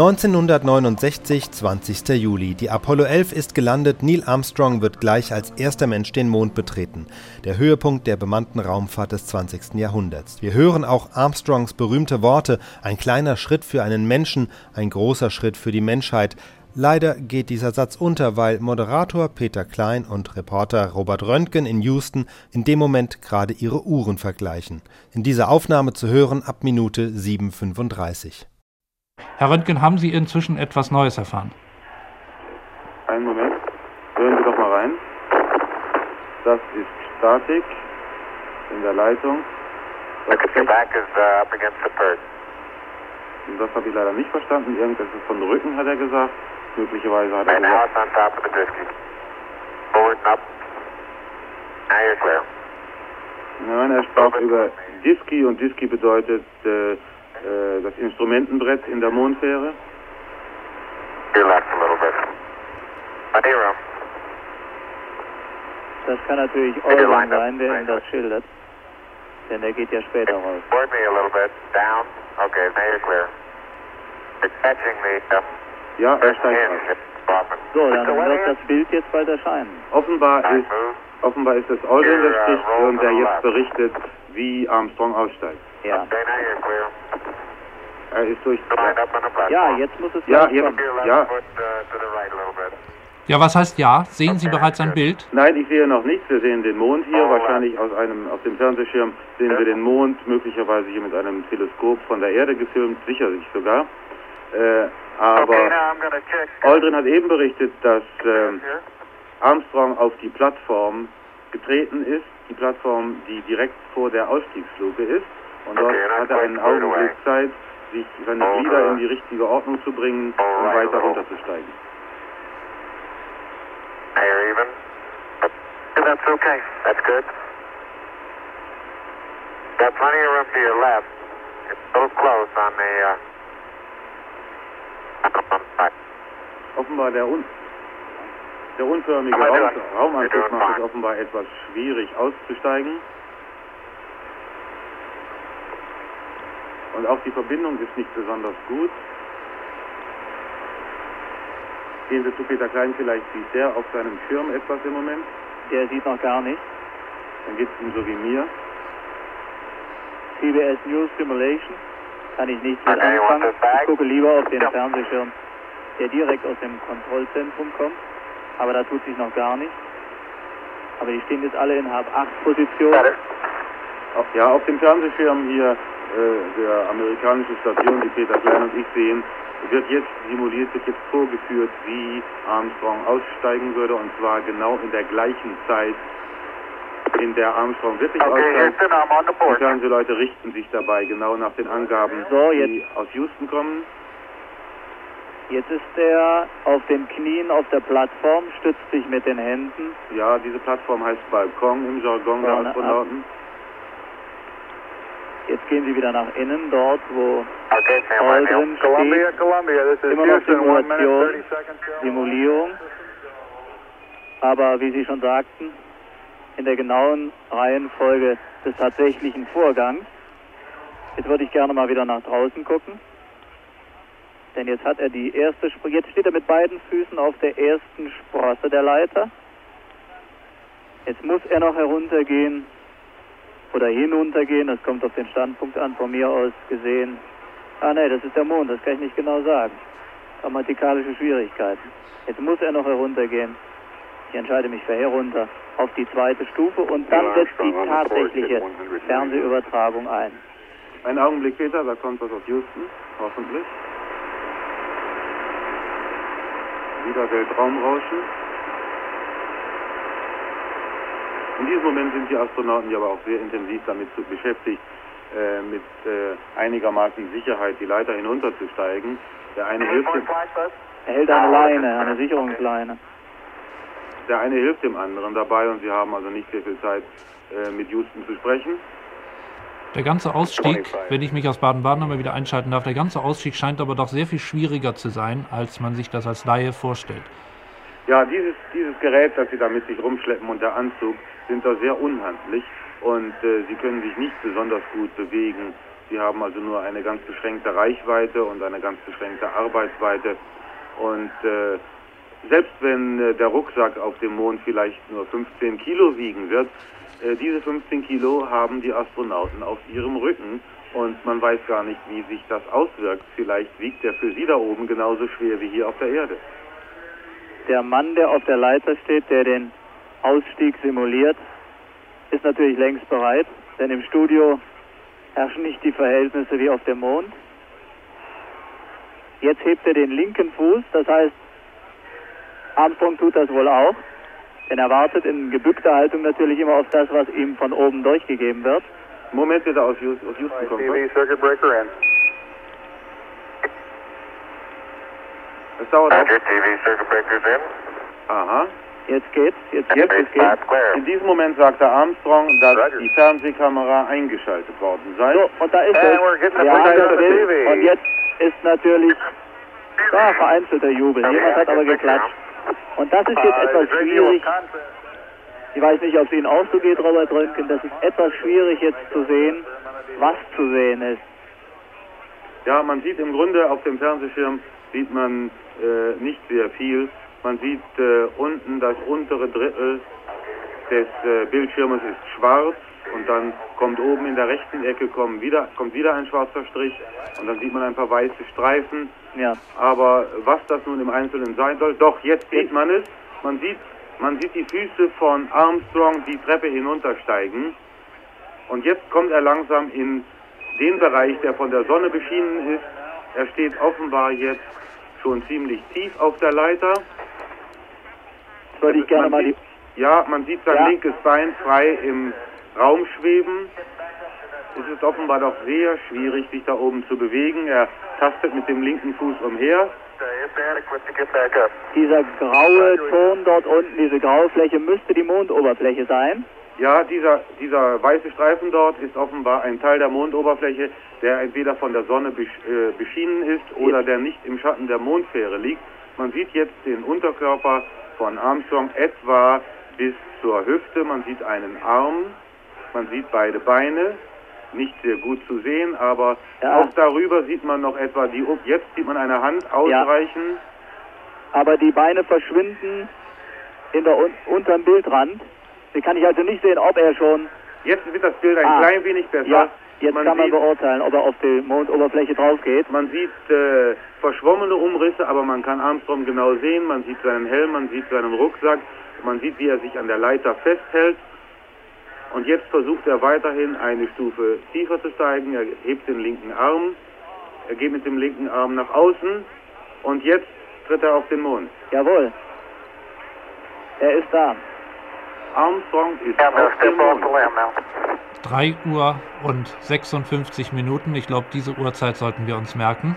1969, 20. Juli. Die Apollo 11 ist gelandet. Neil Armstrong wird gleich als erster Mensch den Mond betreten. Der Höhepunkt der bemannten Raumfahrt des 20. Jahrhunderts. Wir hören auch Armstrongs berühmte Worte. Ein kleiner Schritt für einen Menschen, ein großer Schritt für die Menschheit. Leider geht dieser Satz unter, weil Moderator Peter Klein und Reporter Robert Röntgen in Houston in dem Moment gerade ihre Uhren vergleichen. In dieser Aufnahme zu hören ab Minute 7.35. Herr Röntgen, haben Sie inzwischen etwas Neues erfahren? Einen Moment. Hören Sie doch mal rein. Das ist Statik in der Leitung. Das, back is, uh, up against the perch. das habe ich leider nicht verstanden. Irgendwas ist von Rücken, hat er gesagt. Möglicherweise hat er gesagt. it's on top of the disky. Forward and up. Now you're clear. Nein, er sprach über Diski und Diski bedeutet äh, äh, das Instrumentenbrett in der Mondfähre. A little bit. Das kann natürlich up. sein, der Ihnen das schildert. Denn der geht ja später raus. Forward me a little bit. Down. Okay, now you're clear. It's catching the uh, Ja, er first steigt. So, dann wird das Bild jetzt bald erscheinen. Offenbar ist, offenbar ist es Aldrin, der spricht und der jetzt berichtet, wie Armstrong aussteigt. Ja. Okay, now you're clear. Er ist durch. Lined up on the platform. Ja, jetzt muss es Ja, Ja. foot to the right a little bit. Ja, was heißt ja? Sehen Sie bereits ein Bild? Nein, ich sehe noch nichts. Wir sehen den Mond hier. Wahrscheinlich aus einem aus dem Fernsehschirm sehen wir den Mond, möglicherweise hier mit einem Teleskop von der Erde gefilmt, sicherlich sogar. Äh, aber Aldrin hat eben berichtet, dass here. Armstrong auf die Plattform getreten ist, die Plattform, die direkt vor der Ausstiegsluke ist. Und dort hat er einen Augenblick. Zeit, sich seine. Glieder in die richtige Ordnung zu bringen, Alright, weiter runterzusteigen. You're even. That's okay. That's good. Got plenty of room to your left. It's a little close on the, uh. Offenbar der, un der unförmige Raum du- macht es offenbar etwas schwierig auszusteigen. Und auch die Verbindung ist nicht besonders gut. Gehen Sie zu Peter Klein, vielleicht sieht der auf seinem Schirm etwas im Moment. Der sieht noch gar nicht. Dann geht es ihm so wie mir. CBS News Simulation kann ich nicht mit anfangen. Ich gucke lieber auf den. Fernsehschirm, der direkt aus dem Kontrollzentrum kommt. Aber da tut sich noch gar nichts. Aber die stehen jetzt alle in Hab-8-Position. Got it. Auf, ja, auf dem Fernsehschirm hier der amerikanischen Station, die Peter Klein und ich sehen, wird jetzt simuliert, wird jetzt vorgeführt, wie Armstrong aussteigen würde und zwar genau in der gleichen Zeit, in der Armstrong wirklich Okay, aussteigt. Die. Fernsehleute richten sich dabei genau nach den Angaben, So, die aus Houston kommen. Jetzt ist er auf den Knien auf der Plattform, stützt sich mit den Händen. Ja, diese Plattform heißt Balkon im Jargon der. Astronauten. Jetzt gehen sie wieder nach innen, dort wo Okay, Neil. Aldrin steht. Columbia, this Immer noch Simulation, Simulierung. Aber wie Sie schon sagten, in der genauen Reihenfolge des tatsächlichen Vorgangs. Jetzt würde ich gerne mal wieder nach draußen gucken. Denn jetzt hat er die erste Spr jetzt steht er mit beiden Füßen auf der ersten Sprosse der Leiter. Jetzt muss er noch heruntergehen oder hinuntergehen, das kommt auf den Standpunkt an, von mir aus gesehen. Ah ne, das ist der Mond, das kann ich nicht genau sagen. Grammatikalische Schwierigkeiten. Jetzt muss er noch heruntergehen. Ich entscheide mich für herunter auf die zweite Stufe und dann setzt die tatsächliche Fernsehübertragung ein. Einen Augenblick, Peter, da kommt was aus Houston, hoffentlich. Wieder Weltraumrauschen. In diesem Moment sind die Astronauten ja aber auch sehr intensiv damit zu- beschäftigt, äh, mit äh, einigermaßen Sicherheit die Leiter hinunterzusteigen. Der eine hilft dem, Er hält eine Leine, eine Sicherungsleine. der eine hilft dem anderen dabei und sie haben also nicht sehr viel Zeit, äh, mit Houston zu sprechen. Der ganze Ausstieg, wenn ich mich aus Baden-Baden einmal wieder einschalten darf, der ganze Ausstieg scheint aber doch sehr viel schwieriger zu sein, als man sich das als Laie vorstellt. Ja, dieses, dieses Gerät, das Sie da mit sich rumschleppen und der Anzug sind da sehr unhandlich und äh, Sie können sich nicht besonders gut bewegen Sie haben also nur eine ganz beschränkte Reichweite und eine ganz beschränkte Arbeitsweite. Und äh, selbst wenn äh, der Rucksack auf dem Mond vielleicht nur 15 Kilo wiegen wird, äh, diese 15 Kilo haben die Astronauten auf ihrem Rücken und man weiß gar nicht, wie sich das auswirkt. Vielleicht wiegt der für sie da oben genauso schwer wie hier auf der Erde. Der Mann, der auf der Leiter steht, der den Ausstieg simuliert, ist natürlich längst bereit, denn im Studio herrschen nicht die Verhältnisse wie auf dem Mond. Jetzt hebt er den linken Fuß, das heißt, Armstrong tut das wohl auch, denn er wartet in gebückter Haltung natürlich immer auf das, was ihm von oben durchgegeben wird. Moment bitte aus Houston, aus Houston kommt. TV circuit breaker in. Es dauert auch. Roger, TV circuit breakers in. Aha. Jetzt geht's, jetzt Jetzt geht's, ist es geht. That's clear. In diesem Moment sagte Armstrong, dass Roger. die Fernsehkamera eingeschaltet worden sei. So, und da ist es. Ja, TV. und jetzt ist natürlich da vereinzelter Jubel. Jemand hat aber geklatscht. Und das ist jetzt Uh, etwas schwierig. Ich weiß nicht, ob es Ihnen auch so geht, Robert Röntgen. Das ist etwas schwierig jetzt zu sehen, was zu sehen ist. Ja, man sieht im Grunde auf dem Fernsehschirm sieht man äh, nicht sehr viel. Man sieht äh, unten das untere Drittel des äh, Bildschirmes ist schwarz und dann kommt oben in der rechten Ecke kommen wieder, kommt wieder ein schwarzer Strich und dann sieht man ein paar weiße Streifen. Ja, Aber was das nun im Einzelnen sein soll, doch jetzt sieht man es. Man sieht, man sieht die Füße von Armstrong die Treppe hinuntersteigen. Und jetzt kommt er langsam in den Bereich, der von der Sonne beschienen ist. Er steht offenbar jetzt schon ziemlich tief auf der Leiter. Würde ich gerne mal die. ja, man sieht sein Ja. linkes Bein frei im Raum schweben. Es ist offenbar doch sehr schwierig, sich da oben zu bewegen. Er tastet mit dem linken Fuß umher. Dieser graue Ton dort unten, diese graue Fläche müsste die Mondoberfläche sein. Ja, dieser, dieser weiße Streifen dort ist offenbar ein Teil der Mondoberfläche, der entweder von der Sonne besch äh, beschienen ist oder der nicht im Schatten der Mondfähre liegt. Man sieht jetzt den Unterkörper von Armstrong etwa bis zur Hüfte. Man sieht einen Arm, man sieht beide Beine. Nicht sehr gut zu sehen, aber Ja. auch darüber sieht man noch etwa die. Jetzt sieht man eine Hand ausreichen. Aber die Beine verschwinden in der un unteren Bildrand. Die kann ich also nicht sehen, ob er schon. Jetzt wird das Bild ein Ah. klein wenig besser. Ja, jetzt Man kann man sieht- beurteilen, ob er auf die Mondoberfläche drauf geht. Man sieht äh, verschwommene Umrisse, aber man kann Armstrong genau sehen. Man sieht seinen Helm, man sieht seinen Rucksack, man sieht, wie er sich an der Leiter festhält. Und jetzt versucht er weiterhin eine Stufe tiefer zu steigen. Er hebt den linken Arm, er geht mit dem linken Arm nach außen und jetzt tritt er auf den Mond. Jawohl. Er ist da. Armstrong ist auf dem Mond. The limb now. 3 Uhr und 56 Minuten. Ich glaube, diese Uhrzeit sollten wir uns merken.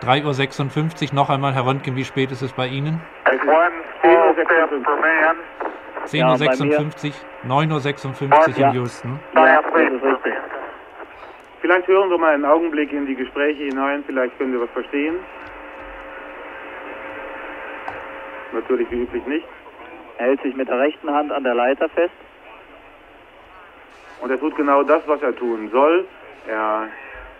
3 Uhr 56. Noch einmal, Herr Röntgen, wie spät ist es bei Ihnen? One small step for man, 10.56 Ja, Uhr, bei 56, 9.56 Uhr in Houston. Ja. Vielleicht hören wir mal einen Augenblick in die Gespräche hinein, vielleicht können wir was verstehen. Natürlich wie üblich nicht. Er hält sich mit der rechten Hand an der Leiter fest. Und er tut genau das, was er tun soll. Er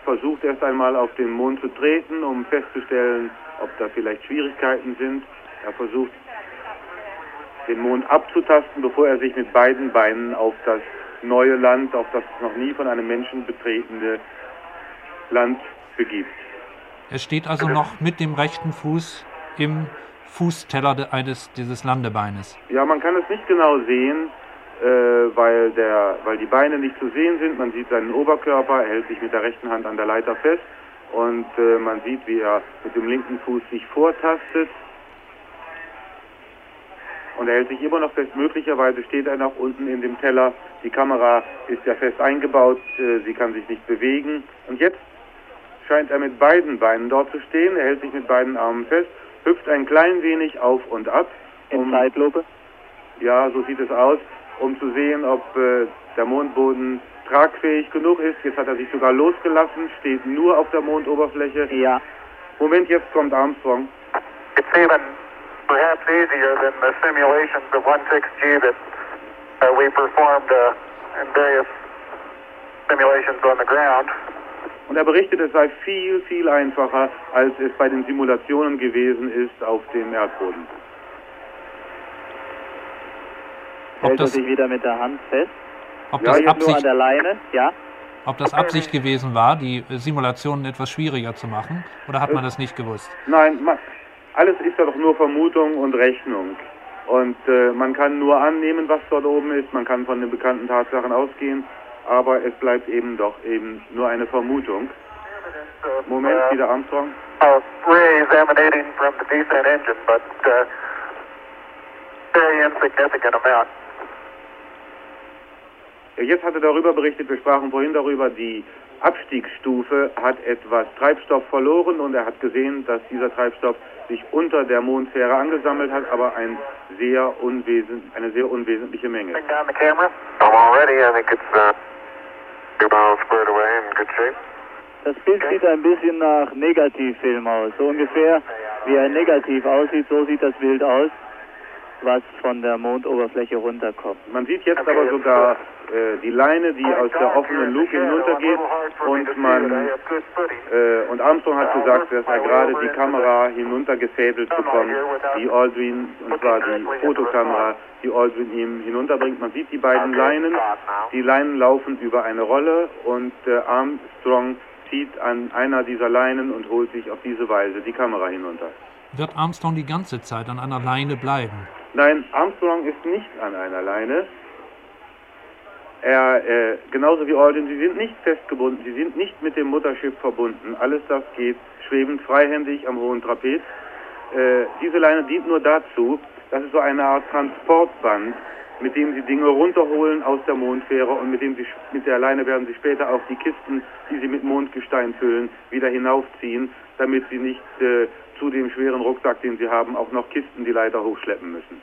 versucht erst einmal auf den Mond zu treten, um festzustellen, ob da vielleicht Schwierigkeiten sind. Er versucht den Mond abzutasten, bevor er sich mit beiden Beinen auf das neue Land, auf das noch nie von einem Menschen betretene Land begibt. Er steht also noch mit dem rechten Fuß im Fußteller eines dieses Landebeines. Ja, man kann es nicht genau sehen, weil, der, weil die Beine nicht zu sehen sind. Man sieht seinen Oberkörper, er hält sich mit der rechten Hand an der Leiter fest und äh, man sieht, wie er mit dem linken Fuß sich vortastet. Und er hält sich immer noch fest. Möglicherweise steht er noch unten in dem Teller. Die Kamera ist ja fest eingebaut, äh, sie kann sich nicht bewegen. Und jetzt scheint er mit beiden Beinen dort zu stehen. Er hält sich mit beiden Armen fest, hüpft ein klein wenig auf und ab. In um- Zeitlupe. ja, so sieht es aus, um zu sehen, ob äh, der Mondboden tragfähig genug ist. Jetzt hat er sich sogar losgelassen, steht nur auf der Mondoberfläche. Ja. Moment, jetzt kommt Armstrong. It's even perhaps easier than the simulations of 16G that uh, we performed uh, in various simulations on the ground. Und er berichtet, es sei viel, viel einfacher, als es bei den Simulationen gewesen ist auf dem Erdboden. Ob Hält er das, sich wieder mit der Hand fest. ob Ja, das jetzt Nur an Absicht, der Leine, ja. ob das Absicht gewesen war, die äh, Simulationen etwas schwieriger zu machen? Oder hat man das nicht gewusst? Nein, ma- alles ist ja doch nur Vermutung und Rechnung. Und äh, man kann nur annehmen, was dort oben ist. Man kann von den bekannten Tatsachen ausgehen, aber es bleibt eben doch eben nur eine Vermutung. Moment, wieder Armstrong. Uh, re-examinating from the descent engine, but uh, very insignificant amount. Jetzt hat er darüber berichtet, wir sprachen vorhin darüber, die Abstiegsstufe hat etwas Treibstoff verloren und er hat gesehen, dass dieser Treibstoff sich unter der Mondsphäre angesammelt hat, aber ein sehr unwesen, eine sehr unwesentliche Menge. Uh. Das Bild sieht ein bisschen nach Negativfilm aus. So ungefähr wie ein Negativ aussieht, so sieht das Bild aus, was von der Mondoberfläche runterkommt. Man sieht jetzt aber sogar äh, die Leine, die aus der offenen Luke hinuntergeht und man äh, und Armstrong hat gesagt, dass er gerade die Kamera hinuntergefädelt bekommt, die Aldrin, und zwar die Fotokamera, die Aldrin ihm hinunterbringt. Man sieht die beiden Leinen, die Leinen laufen über eine Rolle und äh, Armstrong zieht an einer dieser Leinen und holt sich auf diese Weise die Kamera hinunter. Wird Armstrong die ganze Zeit an einer Leine bleiben? Nein, Armstrong ist nicht an einer Leine. Er, äh, genauso wie Aldrin, sie sind nicht festgebunden, sie sind nicht mit dem Mutterschiff verbunden. Alles das geht schwebend freihändig am hohen Trapez. Äh, diese Leine dient nur dazu, das ist so eine Art Transportband, mit dem sie Dinge runterholen aus der Mondfähre und mit dem sie mit der Leine werden sie später auch die Kisten, die sie mit Mondgestein füllen, wieder hinaufziehen, damit sie nicht äh, zu dem schweren Rucksack, den sie haben, auch noch Kisten die Leiter hochschleppen müssen.